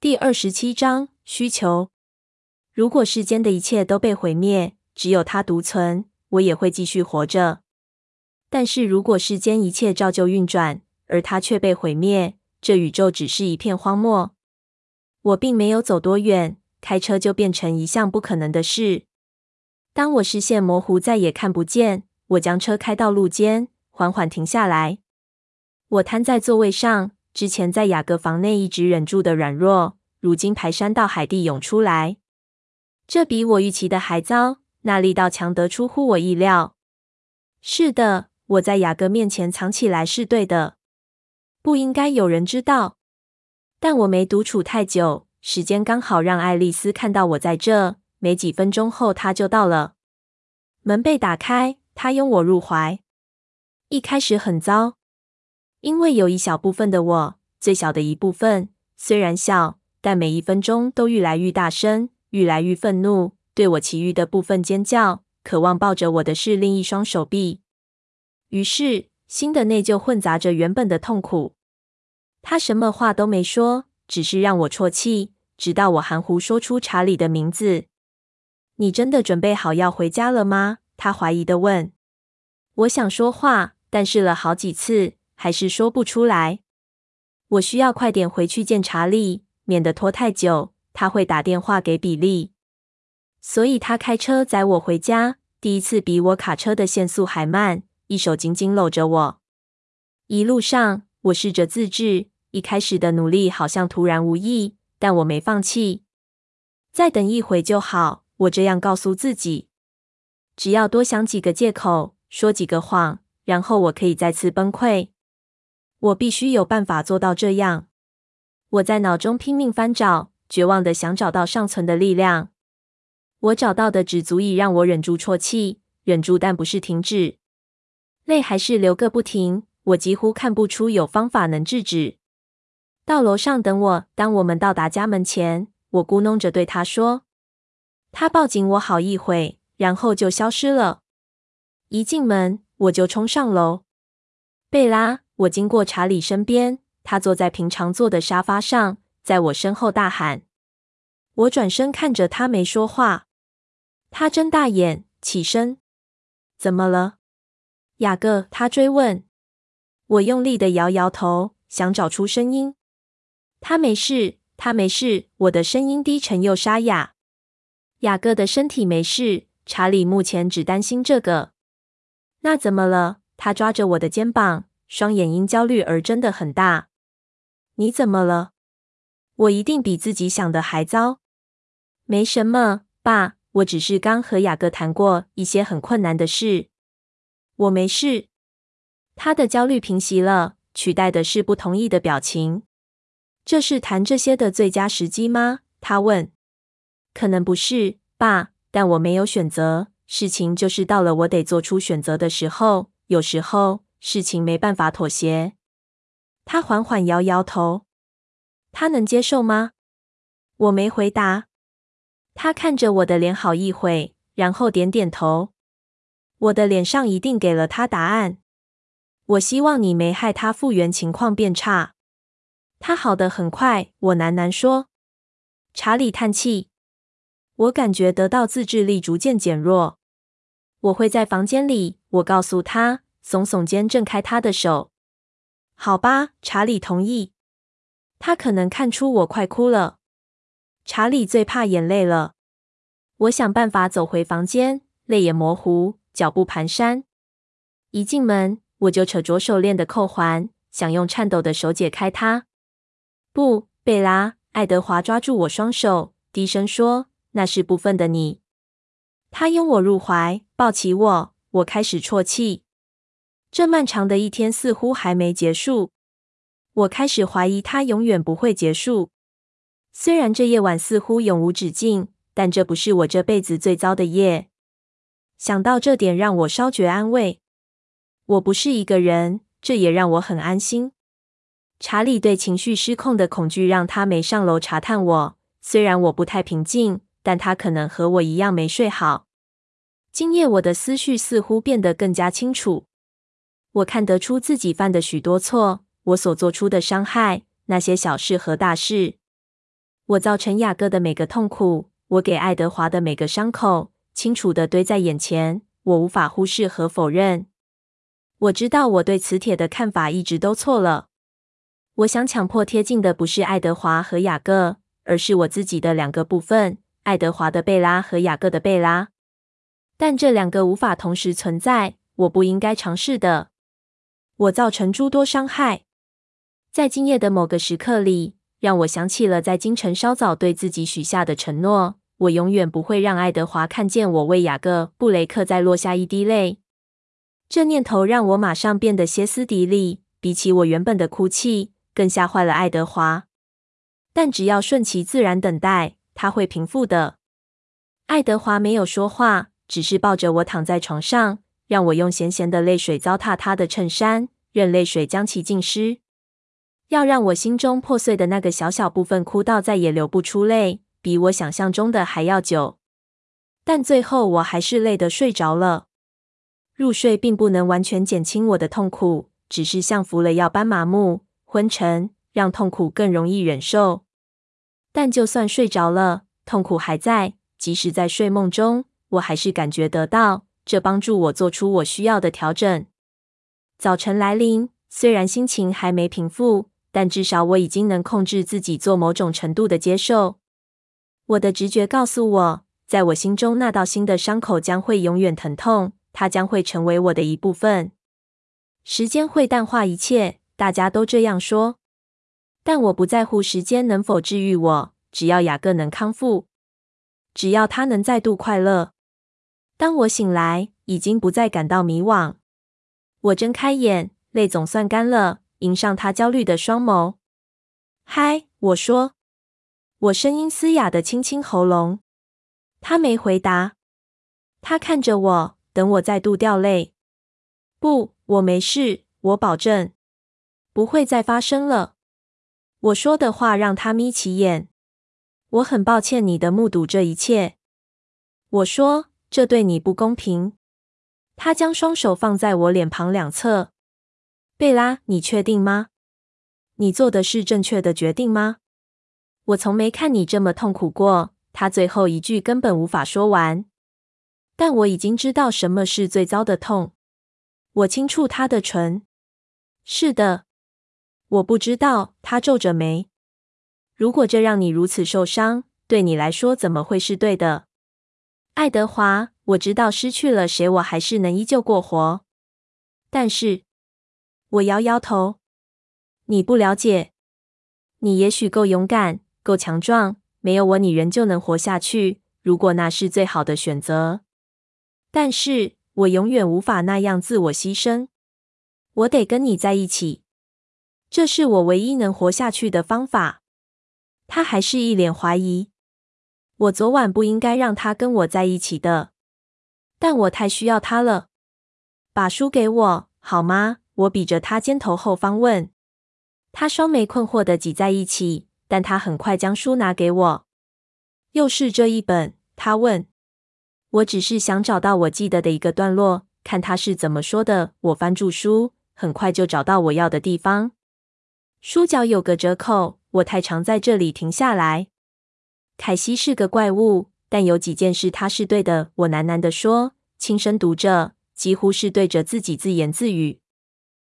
第二十七章需求。如果世间的一切都被毁灭，只有他独存，我也会继续活着。但是如果世间一切照旧运转，而他却被毁灭，这宇宙只是一片荒漠。我并没有走多远，开车就变成一项不可能的事。当我视线模糊，再也看不见，我将车开到路肩，缓缓停下来。我瘫在座位上，之前在雅各房内一直忍住的软弱，如今排山倒海地涌出来。这比我预期的还糟，那力道强得出乎我意料。是的。我在雅各面前藏起来是对的，不应该有人知道。但我没独处太久，时间刚好让爱丽丝看到我在这。没几分钟后，她就到了。门被打开，她拥我入怀。一开始很糟，因为有一小部分的我，最小的一部分，虽然小，但每一分钟都愈来愈大声，愈来愈愤怒，对我其余的部分尖叫，渴望抱着我的是另一双手臂。于是，新的内疚混杂着原本的痛苦。他什么话都没说，只是让我啜泣，直到我含糊说出查理的名字。“你真的准备好要回家了吗？”他怀疑的问。我想说话，但试了好几次，还是说不出来。我需要快点回去见查理，免得拖太久，他会打电话给比利。所以他开车载我回家，第一次比我卡车的限速还慢。一手紧紧搂着我，一路上我试着自制。一开始的努力好像徒然无益，但我没放弃。再等一会就好，我这样告诉自己。只要多想几个借口，说几个谎，然后我可以再次崩溃。我必须有办法做到这样。我在脑中拼命翻找，绝望地想找到尚存的力量。我找到的只足以让我忍住啜泣，忍住，但不是停止。泪还是流个不停，我几乎看不出有方法能制止。到楼上等我。当我们到达家门前，我咕哝着对他说：“他抱紧我好一会，然后就消失了。一进门，我就冲上楼。贝拉，我经过查理身边，他坐在平常坐的沙发上，在我身后大喊。我转身看着他，没说话。他睁大眼，起身，怎么了？”雅各，他追问。我用力地摇摇头，想找出声音。他没事，他没事。我的声音低沉又沙哑。雅各的身体没事，查理目前只担心这个。那怎么了？他抓着我的肩膀，双眼因焦虑而睁得很大。你怎么了？我一定比自己想的还糟。没什么，爸，我只是刚和雅各谈过一些很困难的事。我没事。他的焦虑平息了，取代的是不同意的表情。这是谈这些的最佳时机吗？他问。可能不是，爸，但我没有选择。事情就是到了我得做出选择的时候。有时候事情没办法妥协。他缓缓摇摇头。他能接受吗？我没回答。他看着我的脸好一会，然后点点头。我的脸上一定给了他答案。我希望你没害他复原情况变差。他好的很快，我喃喃说。查理叹气。我感觉得到自制力逐渐减弱。我会在房间里，我告诉他，耸耸肩，挣开他的手。好吧，查理同意。他可能看出我快哭了。查理最怕眼泪了。我想办法走回房间，泪眼模糊。脚步蹒跚，一进门我就扯着手链的扣环，想用颤抖的手解开它。不，贝拉，爱德华抓住我双手，低声说：“那是部分的你。”他拥我入怀，抱起我，我开始啜泣。这漫长的一天似乎还没结束，我开始怀疑它永远不会结束。虽然这夜晚似乎永无止境，但这不是我这辈子最糟的夜。想到这点，让我稍觉安慰。我不是一个人，这也让我很安心。查理对情绪失控的恐惧让他没上楼查探我。虽然我不太平静，但他可能和我一样没睡好。今夜我的思绪似乎变得更加清楚。我看得出自己犯的许多错，我所做出的伤害，那些小事和大事。我造成雅各的每个痛苦，我给爱德华的每个伤口，清楚的堆在眼前，我无法忽视和否认。我知道我对磁铁的看法一直都错了。我想强迫贴近的不是爱德华和雅各，而是我自己的两个部分：爱德华的贝拉和雅各的贝拉。但这两个无法同时存在，我不应该尝试的。我造成诸多伤害，在今夜的某个时刻里，让我想起了在京城稍早对自己许下的承诺：我永远不会让爱德华看见我为雅各·布雷克再落下一滴泪。这念头让我马上变得歇斯底里，比起我原本的哭泣，更吓坏了爱德华。但只要顺其自然等待，他会平复的。爱德华没有说话，只是抱着我躺在床上。让我用咸咸的泪水糟蹋他的衬衫，任泪水将其浸湿。要让我心中破碎的那个小小部分哭到再也流不出泪，比我想象中的还要久。但最后我还是累得睡着了。入睡并不能完全减轻我的痛苦，只是像服了药般麻木、昏沉，让痛苦更容易忍受。但就算睡着了，痛苦还在。即使在睡梦中，我还是感觉得到。这帮助我做出我需要的调整。早晨来临，虽然心情还没平复，但至少我已经能控制自己做某种程度的接受。我的直觉告诉我，在我心中那道新的伤口将会永远疼痛，它将会成为我的一部分。时间会淡化一切，大家都这样说。但我不在乎时间能否治愈我，只要雅各能康复，只要他能再度快乐。当我醒来，已经不再感到迷惘。我睁开眼，泪总算干了，迎上他焦虑的双眸。嗨，我说，我声音嘶哑的清清喉咙。他没回答。他看着我，等我再度掉泪。不，我没事，我保证，不会再发生了。我说的话让他眯起眼。我很抱歉你的目睹这一切。我说。这对你不公平。他将双手放在我脸庞两侧。贝拉，你确定吗？你做的是正确的决定吗？我从没看你这么痛苦过。他最后一句根本无法说完。但我已经知道什么是最糟的痛。我轻触他的唇。是的，我不知道。他皱着眉。如果这让你如此受伤，对你来说怎么会是对的？爱德华，我知道失去了谁，我还是能依旧过活。但是，我摇摇头。你不了解，你也许够勇敢，够强壮，没有我，你仍旧能活下去。如果那是最好的选择，但是我永远无法那样自我牺牲。我得跟你在一起，这是我唯一能活下去的方法。他还是一脸怀疑。我昨晚不应该让他跟我在一起的，但我太需要他了。把书给我好吗？我比着他肩头后方问。他双眉困惑地挤在一起，但他很快将书拿给我。又是这一本？他问。我只是想找到我记得的一个段落，看他是怎么说的。我翻住书，很快就找到我要的地方。书角有个折扣，我太常在这里停下来。凯西是个怪物，但有几件事他是对的。我喃喃地说，轻声读着，几乎是对着自己自言自语。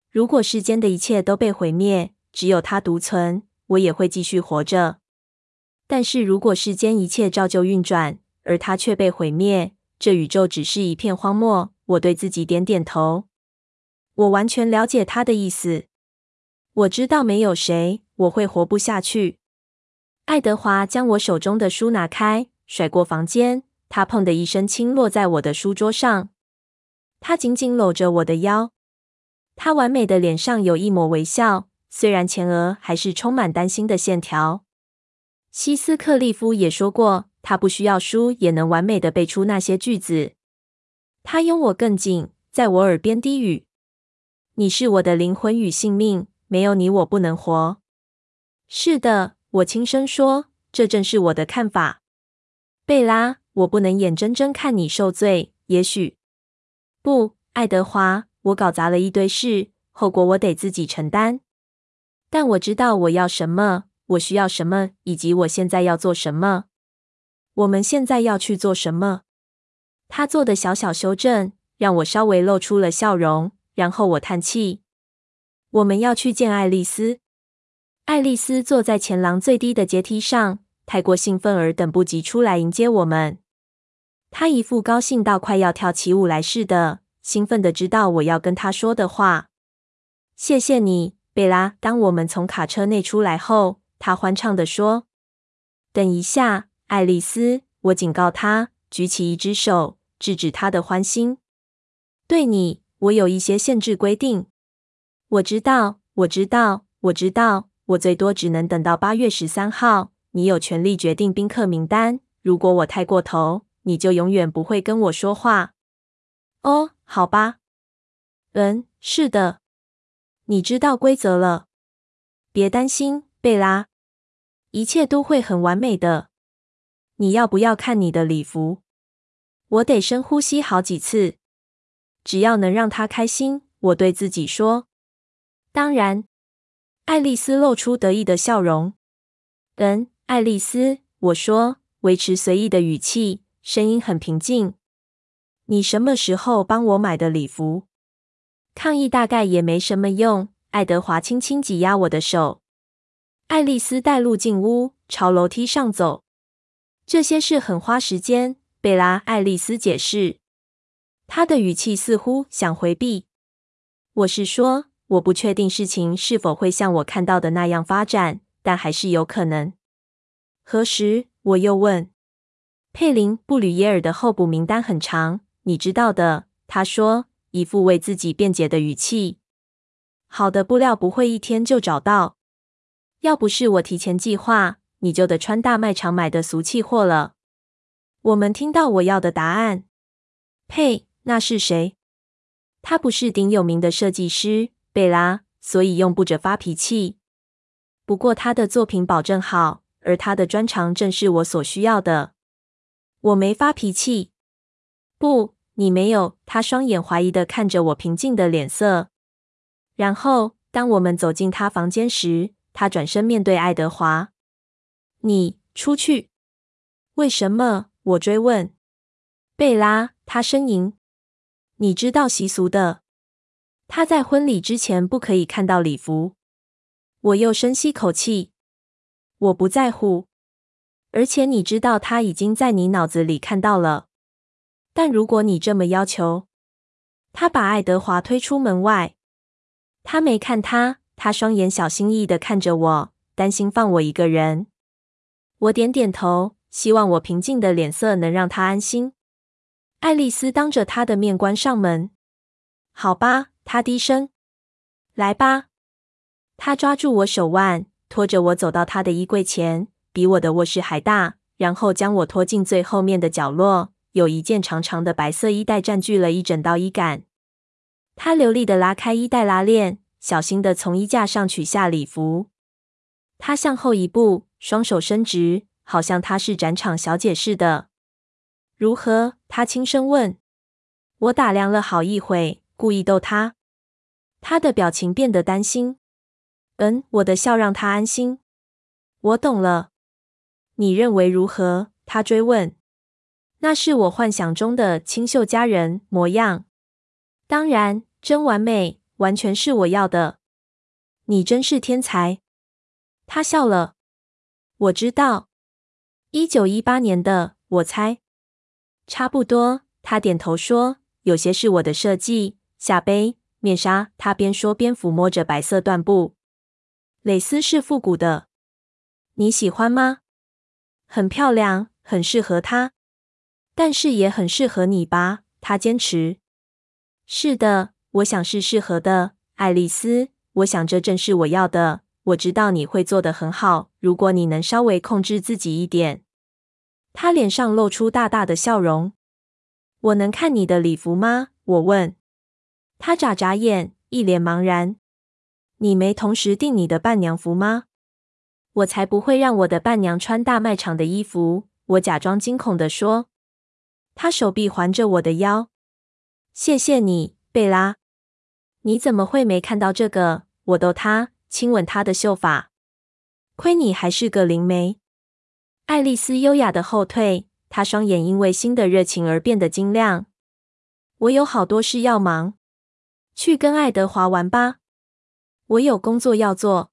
如果世间的一切都被毁灭，只有他独存，我也会继续活着。但是如果世间一切照旧运转，而他却被毁灭，这宇宙只是一片荒漠。我对自己点点头。我完全了解他的意思。我知道没有谁，我会活不下去。爱德华将我手中的书拿开，甩过房间。他砰的一声轻落在我的书桌上。他紧紧搂着我的腰。他完美的脸上有一抹微笑，虽然前额还是充满担心的线条。希斯克利夫也说过，他不需要书也能完美的背出那些句子。他拥我更紧，在我耳边低语：“你是我的灵魂与性命，没有你我不能活。”是的。我轻声说：“这正是我的看法，贝拉。我不能眼睁睁看你受罪。也许不，爱德华。我搞砸了一堆事，后果我得自己承担。但我知道我要什么。我需要什么，以及我现在要做什么。我们现在要去做什么？他做的小小修正，让我稍微露出了笑容。然后我叹气：“我们要去见爱丽丝。”爱丽丝坐在前廊最低的阶梯上，太过兴奋而等不及出来迎接我们。她一副高兴到快要跳起舞来似的，兴奋的知道我要跟她说的话。谢谢你，贝拉。当我们从卡车内出来后，她欢畅地说：“等一下，爱丽丝。”我警告她，举起一只手制止她的欢心。对你，我有一些限制规定。我知道，我知道，我知道。我最多只能等到八月十三号。你有权利决定宾客名单。如果我太过头，你就永远不会跟我说话。哦，好吧。嗯，是的。你知道规则了。别担心，贝拉，一切都会很完美的。你要不要看你的礼服？我得深呼吸好几次。只要能让他开心，我对自己说。当然。爱丽丝露出得意的笑容。嗯，爱丽丝，我说，维持随意的语气，声音很平静。你什么时候帮我买的礼服？抗议大概也没什么用。爱德华轻轻挤压我的手。爱丽丝带路进屋，朝楼梯上走。这些事很花时间，贝拉。爱丽丝解释，她的语气似乎想回避。我是说。我不确定事情是否会像我看到的那样发展，但还是有可能。何时？我又问。佩林·布吕耶尔的候补名单很长，你知道的。他说，一副为自己辩解的语气。好的布料不会一天就找到。要不是我提前计划，你就得穿大卖场买的俗气货了。我们听到我要的答案。呸！那是谁？他不是顶有名的设计师。贝拉，所以用不着发脾气。不过他的作品保证好，而他的专长正是我所需要的。我没发脾气。不，你没有。他双眼怀疑的看着我平静的脸色。然后，当我们走进他房间时，他转身面对爱德华：“你出去。”为什么？我追问。贝拉，他呻吟：“你知道习俗的。”他在婚礼之前不可以看到礼服。我又深吸口气。我不在乎，而且你知道他已经在你脑子里看到了。但如果你这么要求，他把爱德华推出门外。他没看他，他双眼小心翼翼的看着我，担心放我一个人。我点点头，希望我平静的脸色能让他安心。爱丽丝当着他的面关上门。好吧。他低声：“来吧。”他抓住我手腕，拖着我走到他的衣柜前，比我的卧室还大，然后将我拖进最后面的角落。有一件长长的白色衣袋占据了一整道衣杆。他流利地拉开衣袋拉链，小心地从衣架上取下礼服。他向后一步，双手伸直，好像他是展场小姐似的。“如何？”他轻声问。我打量了好一会，故意逗他。他的表情变得担心。嗯，我的笑让他安心。我懂了。你认为如何？他追问。那是我幻想中的清秀佳人模样。当然，真完美，完全是我要的。你真是天才。他笑了。我知道。一九一八年的，我猜。差不多。他点头说：“有些是我的设计。”下杯。面纱，他边说边抚摸着白色缎布。蕾丝是复古的，你喜欢吗？很漂亮，很适合她，但是也很适合你吧？他坚持。是的，我想是适合的，爱丽丝。我想这正是我要的。我知道你会做得很好，如果你能稍微控制自己一点。他脸上露出大大的笑容。我能看你的礼服吗？我问。他眨眨眼，一脸茫然。你没同时订你的伴娘服吗？我才不会让我的伴娘穿大卖场的衣服。我假装惊恐地说。他手臂环着我的腰。谢谢你，贝拉。你怎么会没看到这个？我逗他，亲吻他的秀发。亏你还是个灵媒。爱丽丝优雅的后退，她双眼因为新的热情而变得晶亮。我有好多事要忙，去跟爱德华玩吧。我有工作要做。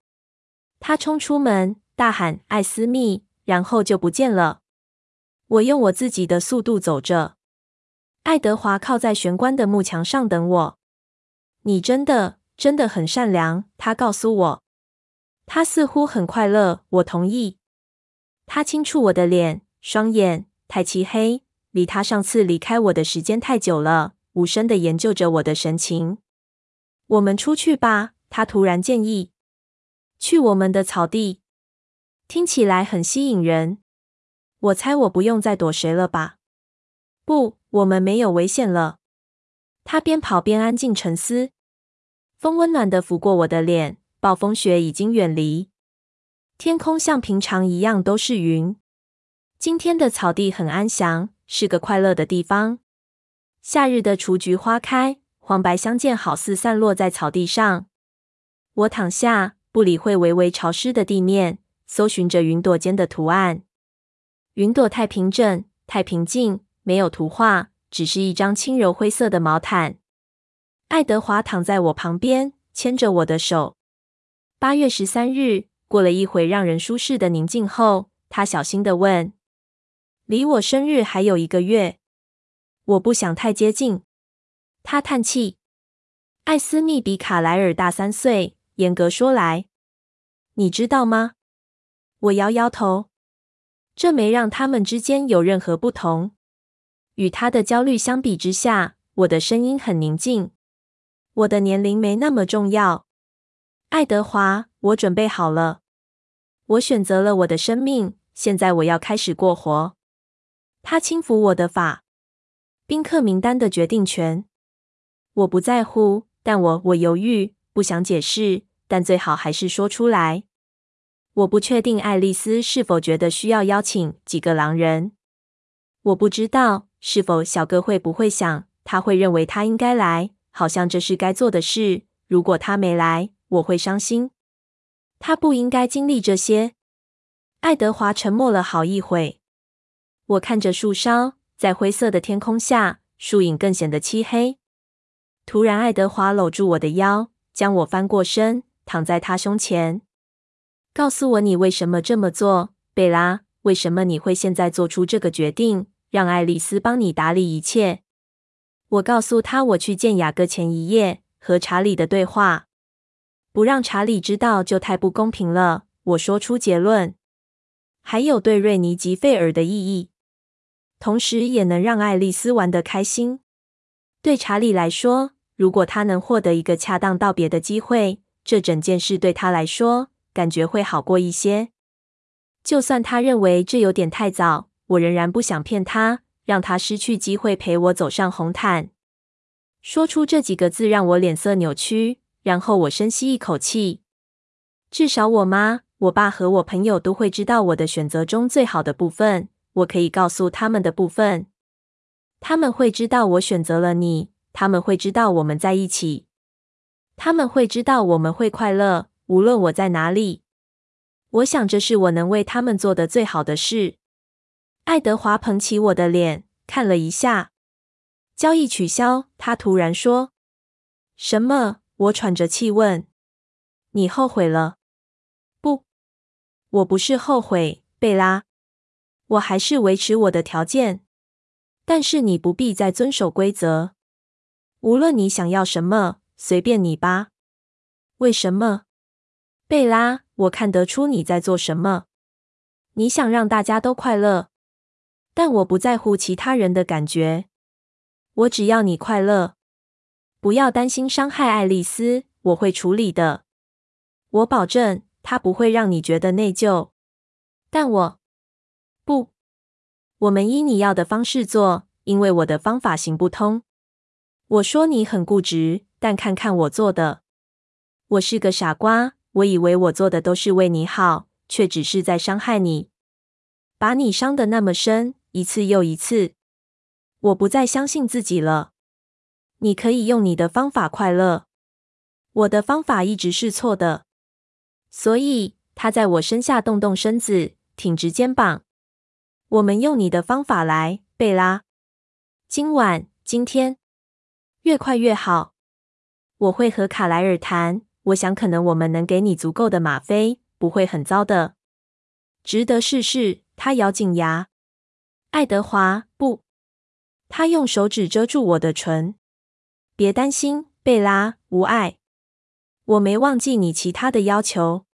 他冲出门，大喊：“艾斯密！”然后就不见了。我用我自己的速度走着。爱德华靠在玄关的木墙上等我。你真的，真的很善良，他告诉我。他似乎很快乐，我同意。他轻触我的脸，双眼太漆黑，离他上次离开我的时间太久了，无声的研究着我的神情。我们出去吧，他突然建议。去我们的草地，听起来很吸引人。我猜我不用再躲谁了吧？不，我们没有危险了。他边跑边安静沉思。风温暖地拂过我的脸。暴风雪已经远离，天空像平常一样都是云。今天的草地很安详，是个快乐的地方。夏日的雏菊花开，黄白相间，好似散落在草地上。我躺下，不理会微微潮湿的地面，搜寻着云朵间的图案。云朵太平整，太平静，没有图画，只是一张轻柔灰色的毛毯。爱德华躺在我旁边，牵着我的手。八月十三日，过了一会让人舒适的宁静后，他小心地问：“离我生日还有一个月，我不想太接近。”他叹气：“艾斯密比卡莱尔大三岁，严格说来，你知道吗？”我摇摇头，这没让他们之间有任何不同。与他的焦虑相比之下，我的声音很宁静。我的年龄没那么重要。爱德华，我准备好了。我选择了我的生命，现在我要开始过活。他轻抚我的发。宾客名单的决定权，我不在乎，但我我犹豫，不想解释，但最好还是说出来。我不确定爱丽丝是否觉得需要邀请几个狼人。我不知道是否小哥会不会想，他会认为他应该来，好像这是该做的事。如果他没来，我会伤心，他不应该经历这些。爱德华沉默了好一会，我看着树梢，在灰色的天空下，树影更显得漆黑。突然，爱德华搂住我的腰，将我翻过身，躺在他胸前。告诉我你为什么这么做，贝拉？为什么你会现在做出这个决定，让爱丽丝帮你打理一切？我告诉他，我去见雅各前一夜和查理的对话。不让查理知道就太不公平了。我说出结论，还有对瑞尼及费尔的意义，同时也能让爱丽丝玩得开心。对查理来说，如果他能获得一个恰当道别的机会，这整件事对他来说感觉会好过一些。就算他认为这有点太早，我仍然不想骗他，让他失去机会陪我走上红毯。说出这几个字让我脸色扭曲。然后我深吸一口气，至少我妈、我爸和我朋友都会知道我的选择中最好的部分。我可以告诉他们的部分，他们会知道我选择了你，他们会知道我们在一起，他们会知道我们会快乐，无论我在哪里。我想这是我能为他们做的最好的事。爱德华捧起我的脸，看了一下。交易取消，他突然说：“什么？”我喘着气问：“你后悔了？”“不，我不是后悔，贝拉。我还是维持我的条件，但是你不必再遵守规则。无论你想要什么，随便你吧。”“为什么？”“贝拉，我看得出你在做什么。你想让大家都快乐，但我不在乎其他人的感觉。我只要你快乐。”不要担心伤害爱丽丝，我会处理的。我保证，她不会让你觉得内疚。但我不，我们依你要的方式做，因为我的方法行不通。我说你很固执，但看看我做的。我是个傻瓜，我以为我做的都是为你好，却只是在伤害你，把你伤得那么深，一次又一次。我不再相信自己了。你可以用你的方法快乐，我的方法一直是错的。所以他在我身下动动身子，挺直肩膀。我们用你的方法来，贝拉。今晚，今天，越快越好。我会和卡莱尔谈，我想可能我们能给你足够的吗啡，不会很糟的。值得试试。他咬紧牙。爱德华，不。他用手指遮住我的唇。别担心，贝拉，无碍。我没忘记你其他的要求。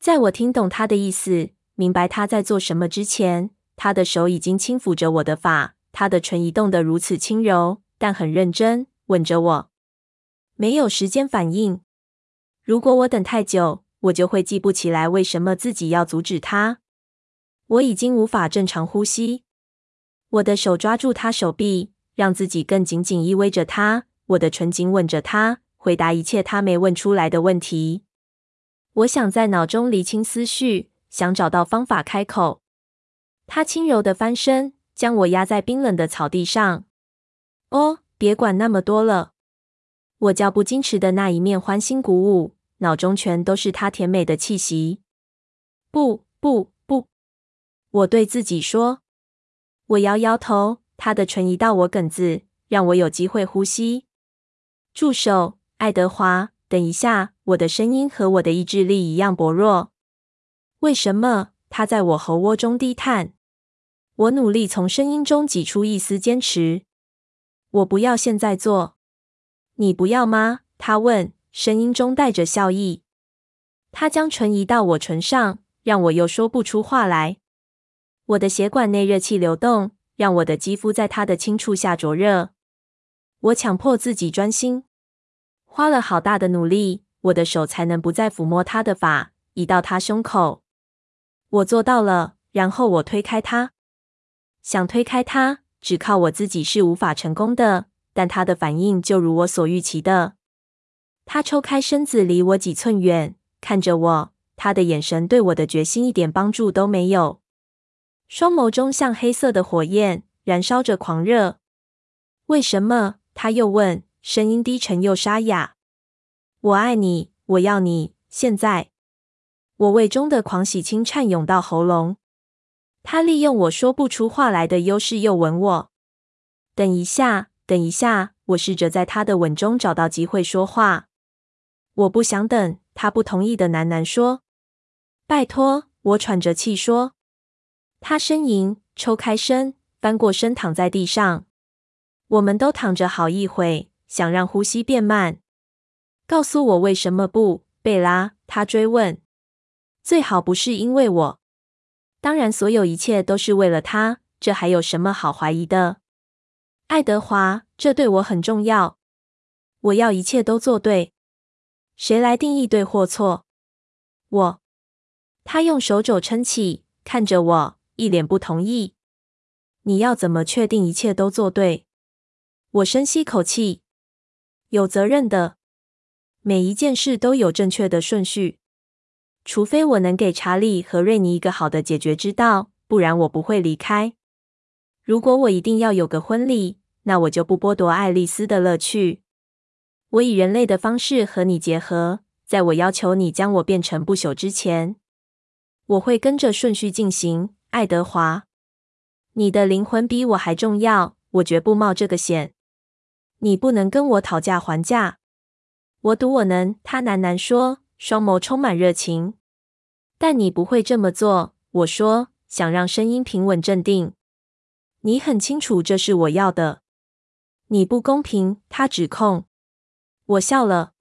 在我听懂他的意思，明白他在做什么之前，他的手已经轻抚着我的发，他的唇移动得如此轻柔，但很认真，吻着我。没有时间反应。如果我等太久，我就会记不起来为什么自己要阻止他。我已经无法正常呼吸。我的手抓住他手臂，让自己更紧紧依偎着他。我的唇紧吻着他，回答一切他没问出来的问题。我想在脑中理清思绪，想找到方法开口。他轻柔的翻身，将我压在冰冷的草地上。哦，别管那么多了。我叫不矜持的那一面欢欣鼓舞，脑中全都是他甜美的气息。不，不，不！我对自己说。我摇摇头，他的唇移到我梗子，让我有机会呼吸。住手，爱德华！等一下，我的声音和我的意志力一样薄弱。为什么？他在我喉窝中低叹。我努力从声音中挤出一丝坚持。我不要现在做。你不要吗？他问，声音中带着笑意。他将唇移到我唇上，让我又说不出话来。我的血管内热气流动，让我的肌肤在他的轻触下灼热。我强迫自己专心，花了好大的努力，我的手才能不再抚摸他的发，移到他胸口。我做到了，然后我推开他，想推开他，只靠我自己是无法成功的。但他的反应就如我所预期的，他抽开身子，离我几寸远，看着我，他的眼神对我的决心一点帮助都没有。双眸中像黑色的火焰，燃烧着狂热。为什么？他又问，声音低沉又沙哑。我爱你，我要你，现在。我胃中的狂喜轻颤涌到喉咙。他利用我说不出话来的优势又吻我。等一下，等一下，我试着在他的吻中找到机会说话。我不想等，他不同意的喃喃说。拜托，我喘着气说。他呻吟，抽开身，翻过身，躺在地上。我们都躺着好一会，想让呼吸变慢。告诉我为什么不，贝拉？他追问。最好不是因为我。当然，所有一切都是为了他。这还有什么好怀疑的？爱德华，这对我很重要。我要一切都做对。谁来定义对或错？我。他用手肘撑起，看着我。一脸不同意。你要怎么确定一切都做对？我深吸口气。有责任的。每一件事都有正确的顺序。除非我能给查理和瑞尼一个好的解决之道，不然我不会离开。如果我一定要有个婚礼，那我就不剥夺爱丽丝的乐趣。我以人类的方式和你结合，在我要求你将我变成不朽之前，我会跟着顺序进行。爱德华，你的灵魂比我还重要，我绝不冒这个险。你不能跟我讨价还价。我赌我能。他喃喃说，双眸充满热情。但你不会这么做，我说，想让声音平稳镇定。你很清楚这是我要的。你不公平，他指控。我笑了。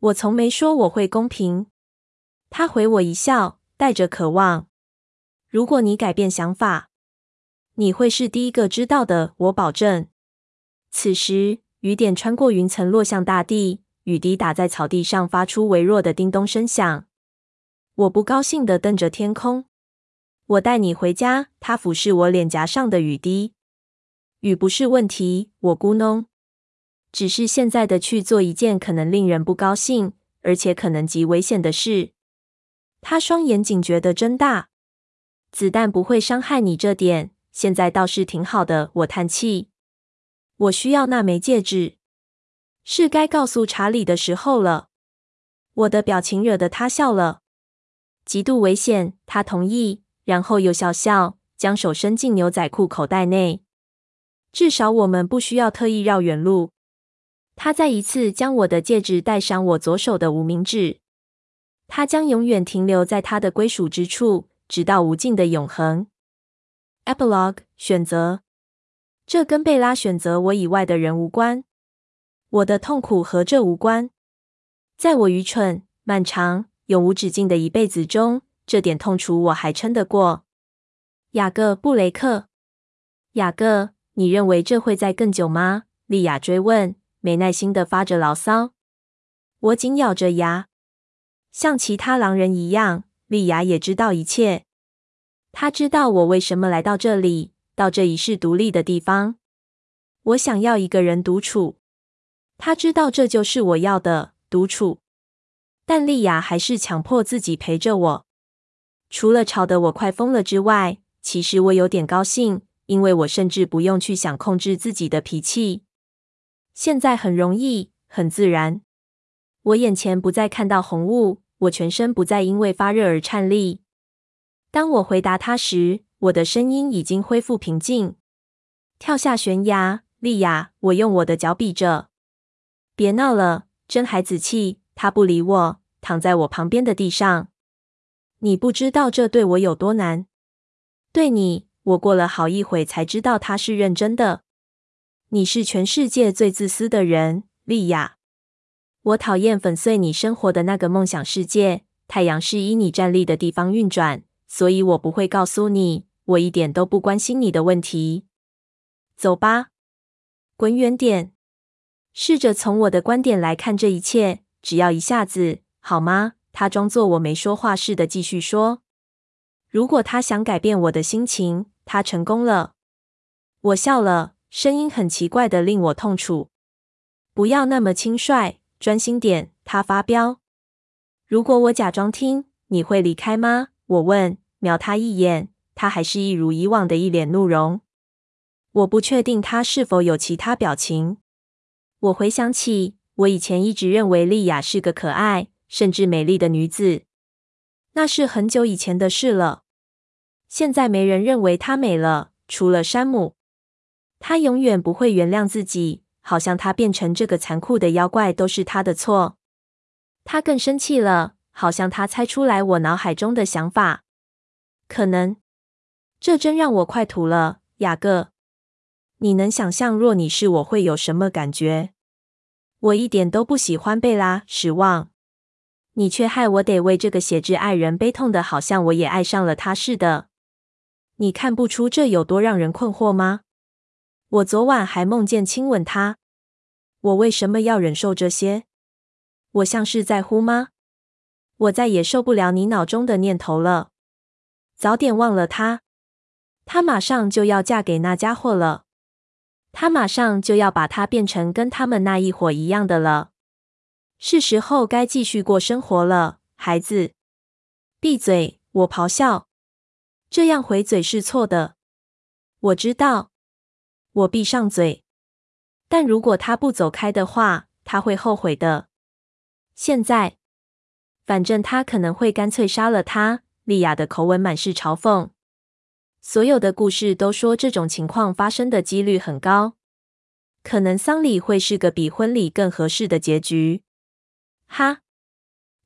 我从没说我会公平。他回我一笑，带着渴望。如果你改变想法，你会是第一个知道的，我保证。此时，雨点穿过云层落向大地，雨滴打在草地上，发出微弱的叮咚声响。我不高兴地瞪着天空。我带你回家。他俯视我脸颊上的雨滴。雨不是问题，我咕哝。只是现在的去做一件可能令人不高兴，而且可能极危险的事。他双眼警觉地睁大。子弹不会伤害你，这点现在倒是挺好的。我叹气，我需要那枚戒指，是该告诉查理的时候了。我的表情惹得他笑了。极度危险。他同意，然后又笑笑，将手伸进牛仔裤口袋内。至少我们不需要特意绕远路。他再一次将我的戒指戴上我左手的无名指。他将永远停留在他的归属之处，直到无尽的永恒。Epilogue 选择。这跟贝拉选择我以外的人无关。我的痛苦和这无关。在我愚蠢、漫长、永无止境的一辈子中，这点痛楚我还撑得过。雅各·布雷克。雅各，你认为这会再更久吗？莉亚追问，没耐心地发着牢骚。我紧咬着牙。像其他狼人一样，莉亚也知道一切。她知道我为什么来到这里，到这一世独立的地方。我想要一个人独处。她知道这就是我要的独处。但莉亚还是强迫自己陪着我。除了吵得我快疯了之外，其实我有点高兴，因为我甚至不用去想控制自己的脾气。现在很容易，很自然。我眼前不再看到红雾，我全身不再因为发热而颤栗。当我回答他时，我的声音已经恢复平静。跳下悬崖，莉亚，我用我的脚比着。别闹了，真孩子气。他不理我，躺在我旁边的地上。你不知道这对我有多难。对你，我过了好一会才知道他是认真的。你是全世界最自私的人，莉亚。我讨厌粉碎你生活的那个梦想世界。太阳是依你站立的地方运转，所以我不会告诉你。我一点都不关心你的问题。走吧，滚远点。试着从我的观点来看这一切，只要一下子，好吗？他装作我没说话似的继续说：“如果他想改变我的心情，他成功了。”我笑了，声音很奇怪的令我痛楚。不要那么轻率。专心点，他发飙。如果我假装听，你会离开吗？我问，瞄他一眼，他还是一如以往的一脸怒容。我不确定他是否有其他表情。我回想起，我以前一直认为莉亚是个可爱甚至美丽的女子，那是很久以前的事了。现在没人认为她美了，除了山姆。她永远不会原谅自己。好像他变成这个残酷的妖怪都是他的错。他更生气了，好像他猜出来我脑海中的想法。可能，这真让我快吐了，雅各。你能想象若你是我会有什么感觉？我一点都不喜欢贝拉，失望。你却害我得为这个写挚爱人悲痛的，好像我也爱上了他似的。你看不出这有多让人困惑吗？我昨晚还梦见亲吻他，我为什么要忍受这些？我像是在乎吗？我再也受不了你脑中的念头了。早点忘了他，他马上就要嫁给那家伙了，他马上就要把他变成跟他们那一伙一样的了。是时候该继续过生活了，孩子。闭嘴！我咆哮。这样回嘴是错的，我知道。我闭上嘴，但如果他不走开的话，他会后悔的。现在，反正他可能会干脆杀了他。莉亚的口吻满是嘲讽。所有的故事都说这种情况发生的几率很高，可能丧礼会是个比婚礼更合适的结局。哈，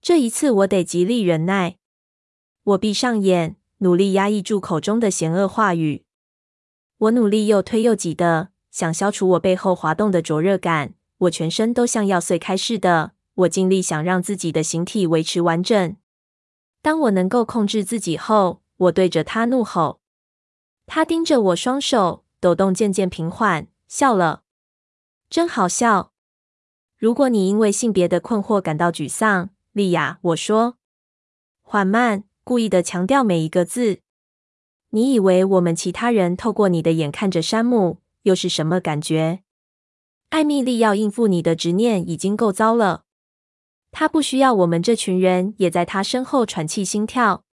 这一次我得极力忍耐。我闭上眼，努力压抑住口中的嫌恶话语。我努力又推又挤的，想消除我背后滑动的灼热感。我全身都像要碎开似的。我尽力想让自己的形体维持完整。当我能够控制自己后，我对着他怒吼。他盯着我，双手抖动渐渐平缓，笑了。真好笑。如果你因为性别的困惑感到沮丧，莉亚，我说，缓慢，故意的强调每一个字。你以为我们其他人透过你的眼看着山姆，又是什么感觉？艾米丽要应付你的执念已经够糟了，她不需要我们这群人也在她身后喘气心跳。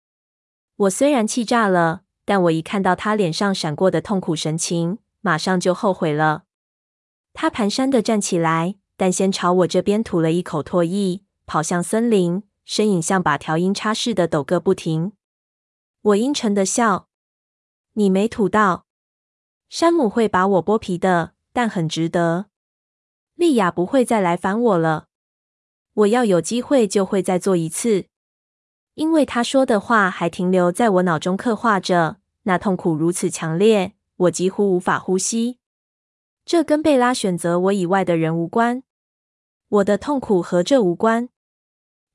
我虽然气炸了，但我一看到他脸上闪过的痛苦神情，马上就后悔了。他蹒跚地站起来，但先朝我这边吐了一口唾液，跑向森林，身影像把调音叉似的抖个不停。我阴沉的笑：“你没吐到。山姆会把我剥皮的，但很值得。莉亚不会再来烦我了。我要有机会就会再做一次。”因为他说的话还停留在我脑中刻画着，那痛苦如此强烈，我几乎无法呼吸。这跟贝拉选择我以外的人无关，我的痛苦和这无关。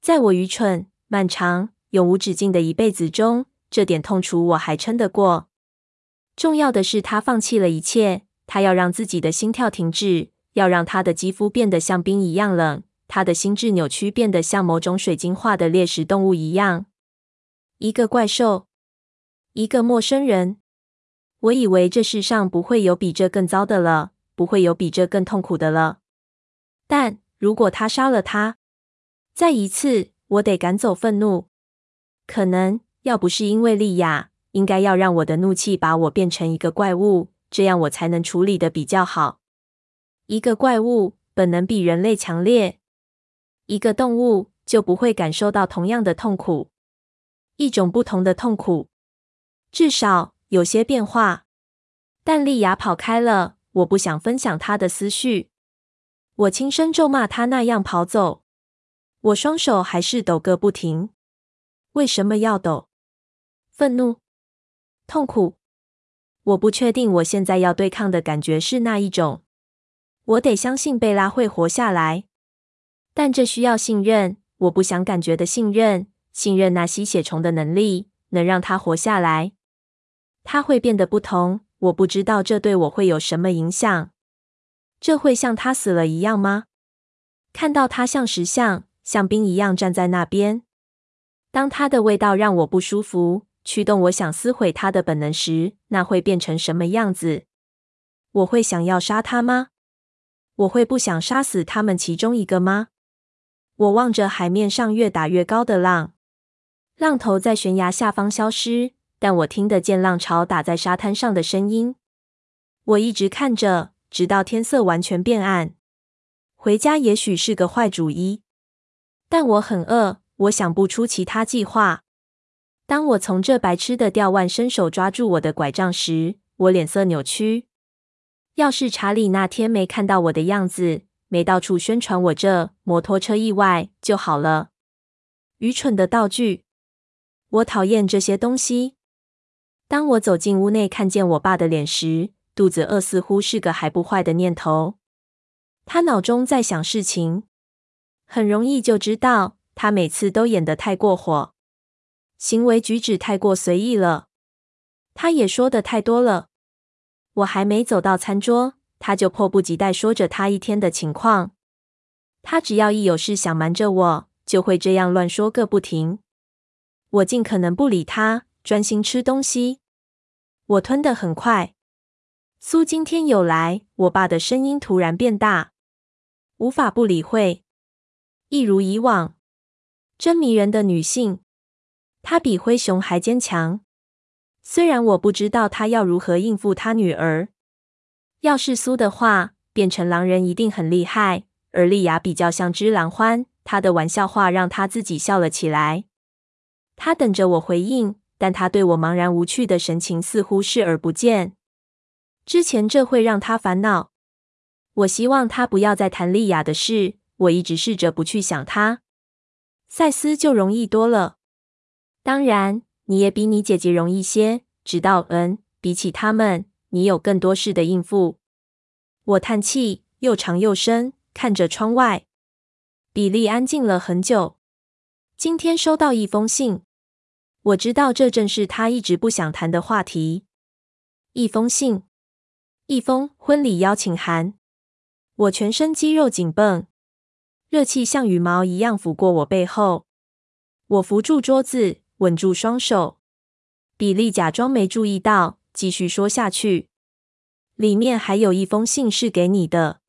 在我愚蠢、漫长、永无止境的一辈子中，这点痛楚我还撑得过。重要的是，他放弃了一切，他要让自己的心跳停止，要让他的肌肤变得像冰一样冷。他的心智扭曲，变得像某种水晶化的猎食动物一样。一个怪兽，一个陌生人。我以为这世上不会有比这更糟的了，不会有比这更痛苦的了。但如果他杀了他，再一次，我得赶走愤怒。可能要不是因为莉亚，应该要让我的怒气把我变成一个怪物，这样我才能处理得比较好。一个怪物本能比人类强烈。一个动物就不会感受到同样的痛苦，一种不同的痛苦，至少有些变化。但莉亚跑开了，我不想分享她的思绪。我轻声咒骂她那样跑走，我双手还是抖个不停。为什么要抖？愤怒？痛苦？我不确定我现在要对抗的感觉是那一种。我得相信贝拉会活下来。但这需要信任，我不想感觉的信任，信任那吸血虫的能力能让他活下来。他会变得不同，我不知道这对我会有什么影响。这会像他死了一样吗？看到他像石像、像冰一样站在那边，当他的味道让我不舒服，驱动我想撕毁他的本能时，那会变成什么样子？我会想要杀他吗？我会不想杀死他们其中一个吗？我望着海面上越打越高的浪，浪头在悬崖下方消失，但我听得见浪潮打在沙滩上的声音。我一直看着，直到天色完全变暗。回家也许是个坏主意，但我很饿，我想不出其他计划。当我从这白痴的吊腕伸手抓住我的拐杖时，我脸色扭曲。要是查理那天没看到我的样子，没到处宣传我这摩托车意外就好了。愚蠢的道具，我讨厌这些东西。当我走进屋内，看见我爸的脸时，肚子饿似乎是个还不坏的念头。他脑中在想事情，很容易就知道，他每次都演得太过火，行为举止太过随意了。他也说得太多了。我还没走到餐桌。他就迫不及待说着他一天的情况。他只要一有事想瞒着我，就会这样乱说个不停。我尽可能不理他，专心吃东西。我吞得很快。苏今天有来，我爸的声音突然变大，无法不理会。一如以往，真迷人的女性。她比灰熊还坚强。虽然我不知道她要如何应付她女儿。要是苏的话，变成狼人一定很厉害。而莉亚比较像只狼獾，她的玩笑话让她自己笑了起来。她等着我回应，但她对我茫然无趣的神情似乎视而不见。之前这会让她烦恼。我希望她不要再谈莉亚的事。我一直试着不去想她。赛斯就容易多了。当然，你也比你姐姐容易些。直到嗯，比起他们。你有更多事的应付。我叹气，又长又深，看着窗外。比利安静了很久。今天收到一封信，我知道这正是他一直不想谈的话题。一封信，一封婚礼邀请函。我全身肌肉紧绷，热气像羽毛一样拂过我背后。我扶住桌子，稳住双手。比利假装没注意到。继续说下去。里面还有一封信是给你的，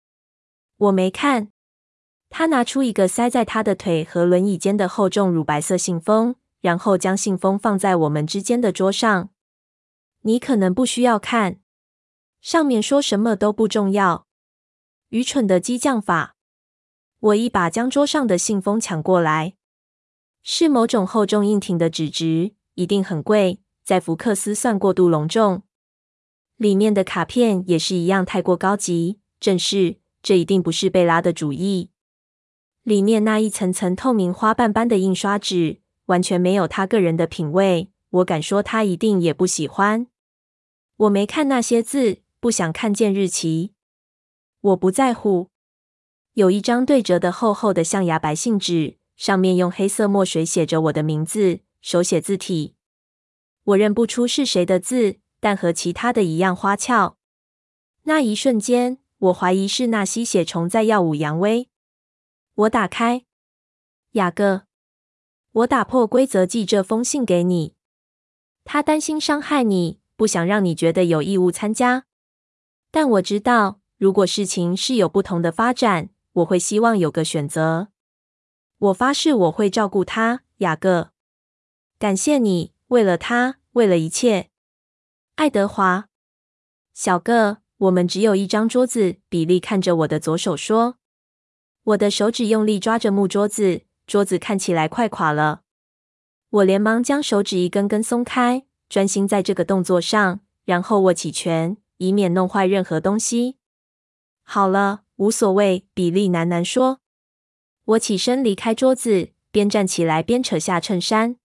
我没看。他拿出一个塞在他的腿和轮椅间的厚重乳白色信封，然后将信封放在我们之间的桌上。你可能不需要看，上面说什么都不重要。愚蠢的激将法。我一把将桌上的信封抢过来。是某种厚重硬挺的纸质，一定很贵，在福克斯算过度隆重。里面的卡片也是一样，太过高级。正是，这一定不是贝拉的主意。里面那一层层透明花瓣般的印刷纸，完全没有他个人的品味。我敢说，他一定也不喜欢。我没看那些字，不想看见日期。我不在乎。有一张对折的厚厚的象牙白信纸。上面用黑色墨水写着我的名字，手写字体。我认不出是谁的字，但和其他的一样花俏。那一瞬间，我怀疑是那吸血虫在耀武扬威。我打开，雅各，我打破规则寄这封信给你。他担心伤害你，不想让你觉得有义务参加。但我知道，如果事情是有不同的发展，我会希望有个选择。我发誓我会照顾他，雅各。感谢你，为了他，为了一切，爱德华。小个，我们只有一张桌子。比利看着我的左手说：“我的手指用力抓着木桌子，桌子看起来快垮了。”我连忙将手指一根根松开，专心在这个动作上，然后握起拳，以免弄坏任何东西。好了，无所谓。比利喃喃说。我起身离开桌子，边站起来边扯下衬衫。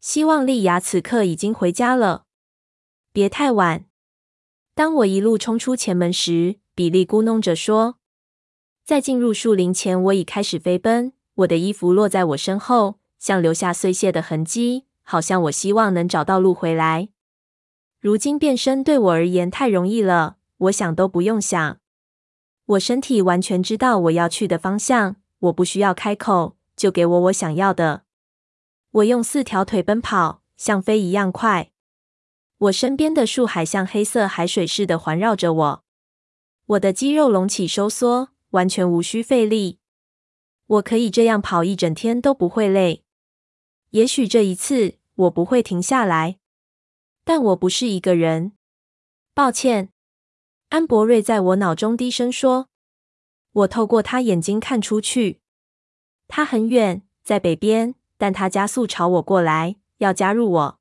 希望莉亚此刻已经回家了，别太晚。当我一路冲出前门时，比利咕哝着说：“在进入树林前，我已开始飞奔。我的衣服落在我身后，像留下碎屑的痕迹，好像我希望能找到路回来。如今变身对我而言太容易了，我想都不用想。我身体完全知道我要去的方向。”我不需要开口，就给我我想要的。我用四条腿奔跑，像飞一样快。我身边的树海像黑色海水似的环绕着我。我的肌肉隆起收缩，完全无需费力。我可以这样跑一整天都不会累。也许这一次我不会停下来，但我不是一个人。抱歉，安博瑞在我脑中低声说。我透过他眼睛看出去，他很远，在北边，但他加速朝我过来，要加入我。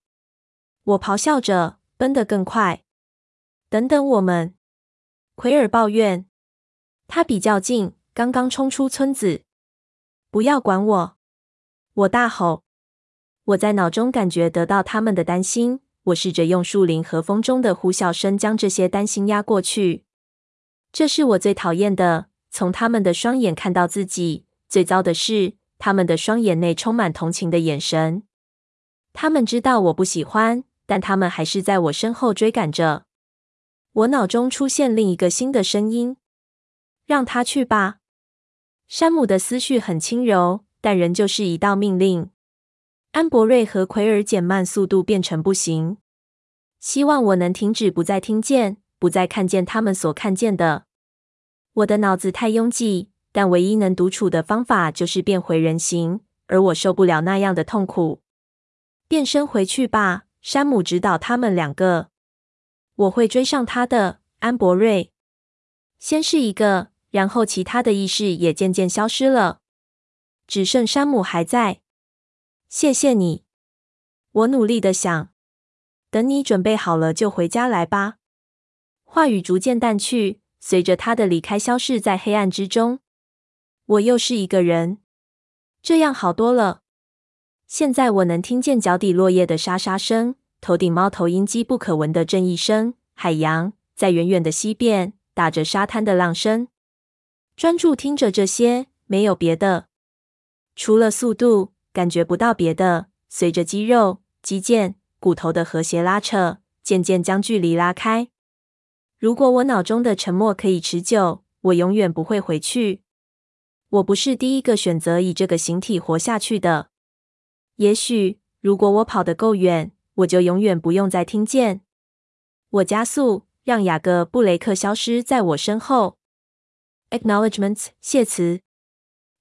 我咆哮着，奔得更快。等等，我们！奎尔抱怨。他比较近，刚刚冲出村子。不要管我！我大吼。我在脑中感觉得到他们的担心。我试着用树林和风中的呼啸声将这些担心压过去。这是我最讨厌的。从他们的双眼看到自己，最糟的是，他们的双眼内充满同情的眼神。他们知道我不喜欢，但他们还是在我身后追赶着。我脑中出现另一个新的声音：“让他去吧。”山姆的思绪很轻柔，但仍旧是一道命令。安博瑞和奎尔减慢速度，变成步行。希望我能停止，不再听见，不再看见他们所看见的。我的脑子太拥挤，但唯一能独处的方法就是变回人形，而我受不了那样的痛苦。变身回去吧，山姆指导他们两个。我会追上他的，安博瑞。先是一个，然后其他的意识也渐渐消失了，只剩山姆还在。谢谢你，我努力的想。等你准备好了就回家来吧。话语逐渐淡去。随着他的离开，消失在黑暗之中。我又是一个人，这样好多了。现在我能听见脚底落叶的沙沙声，头顶猫头鹰机不可闻的震翼声，海洋在远远的西边打着沙滩的浪声。专注听着这些，没有别的，除了速度，感觉不到别的。随着肌肉、肌腱、骨头的和谐拉扯，渐渐将距离拉开。如果我脑中的沉默可以持久，我永远不会回去。我不是第一个选择以这个形体活下去的。也许，如果我跑得够远，我就永远不用再听见。我加速，让雅各布雷克消失在我身后。Acknowledgements，谢词。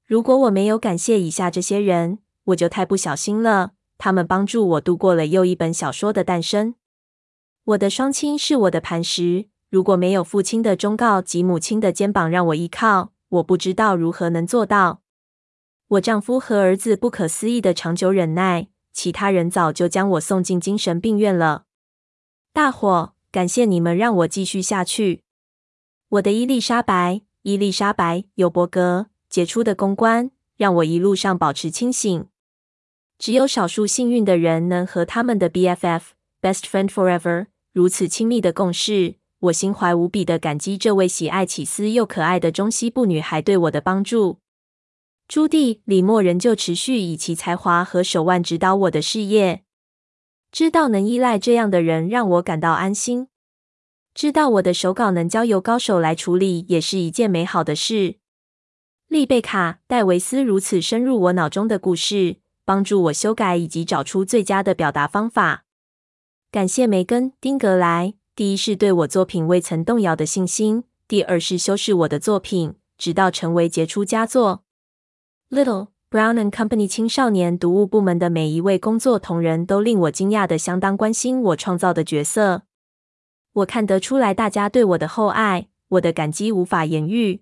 如果我没有感谢以下这些人，我就太不小心了。他们帮助我度过了又一本小说的诞生。我的双亲是我的磐石。如果没有父亲的忠告及母亲的肩膀让我依靠，我不知道如何能做到。我丈夫和儿子不可思议的长久忍耐，其他人早就将我送进精神病院了。大伙，感谢你们让我继续下去。我的伊丽莎白，伊丽莎白·尤伯格，杰出的公关，让我一路上保持清醒。只有少数幸运的人能和他们的 BFF（Best Friend Forever） 如此亲密的共事。我心怀无比的感激这位喜爱起司又可爱的中西部女孩对我的帮助。朱棣·李默仍旧持续以其才华和手腕指导我的事业。知道能依赖这样的人让我感到安心。知道我的手稿能交由高手来处理也是一件美好的事。丽贝卡·戴维斯如此深入我脑中的故事，帮助我修改以及找出最佳的表达方法。感谢梅根·丁格莱。第一是对我作品未曾动摇的信心，第二是修饰我的作品，直到成为杰出佳作。Little Brown and Company 青少年读物部门的每一位工作同仁都令我惊讶的相当关心我创造的角色。我看得出来大家对我的厚爱，我的感激无法言喻。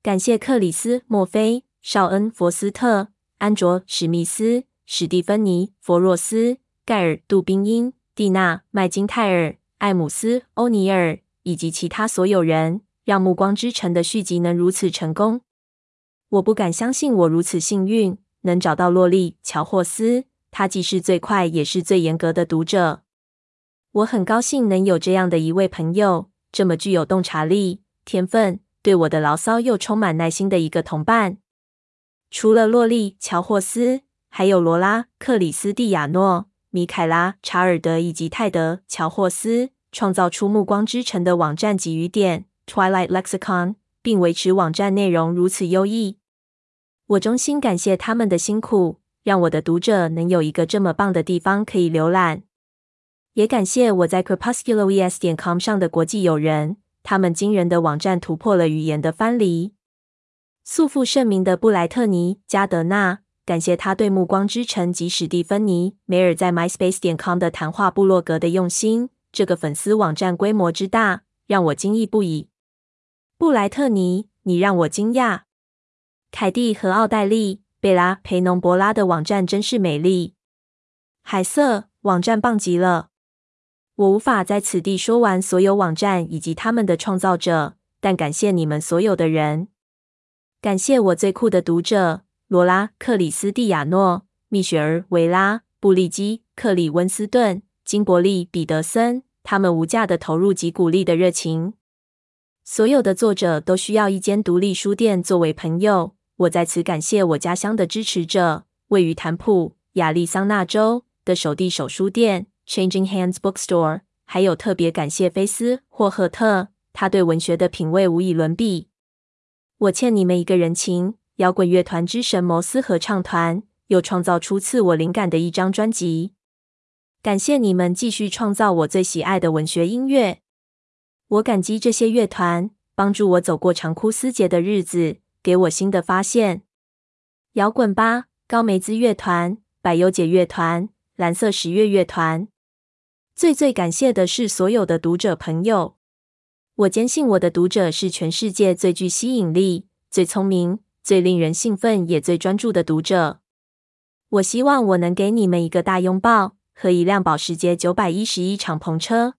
感谢克里斯·墨菲、绍恩·佛斯特、安卓·史密斯、史蒂芬妮·佛若斯、盖尔·杜宾因、蒂娜·麦金泰尔。艾姆斯·欧尼尔以及其他所有人，让《暮光之城》的续集能如此成功。我不敢相信我如此幸运，能找到洛丽·乔霍斯。他既是最快，也是最严格的读者。我很高兴能有这样的一位朋友，这么具有洞察力、天分，对我的牢骚又充满耐心的一个同伴。除了洛丽·乔霍斯，还有罗拉·克里斯蒂亚诺。米凯拉·查尔德以及泰德·乔霍斯创造出《暮光之城》的网站及语典 （Twilight Lexicon），并维持网站内容如此优异。我衷心感谢他们的辛苦，让我的读者能有一个这么棒的地方可以浏览。也感谢我在 CrepuscularVS 点 com 上的国际友人，他们惊人的网站突破了语言的藩篱。素负盛名的布莱特尼·加德纳。感谢他对《暮光之城》及史蒂芬妮·梅尔在 MySpace 点 com 的谈话部落格的用心。这个粉丝网站规模之大，让我惊异不已。布莱特尼，你让我惊讶。凯蒂和奥黛丽·贝拉·培农博拉的网站真是美丽。海瑟网站棒极了。我无法在此地说完所有网站以及他们的创造者，但感谢你们所有的人。感谢我最酷的读者。罗拉·克里斯蒂亚诺、蜜雪儿·维拉、布利基、克里温斯顿、金伯利·彼得森，他们无价的投入及鼓励的热情。所有的作者都需要一间独立书店作为朋友。我在此感谢我家乡的支持者，位于坦普亚利桑那州的手递手书店 Changing Hands Bookstore，还有特别感谢菲斯·霍赫特，他对文学的品味无以伦比。我欠你们一个人情。摇滚乐团之神摩斯合唱团又创造出赐我灵感的一张专辑。感谢你们继续创造我最喜爱的文学音乐。我感激这些乐团帮助我走过长枯思竭的日子，给我新的发现。摇滚吧，高梅兹乐团、百忧解乐团、蓝色十月乐团。最最感谢的是所有的读者朋友。我坚信我的读者是全世界最具吸引力、最聪明。最令人兴奋也最专注的读者，我希望我能给你们一个大拥抱和一辆保时捷九百一十一敞篷车。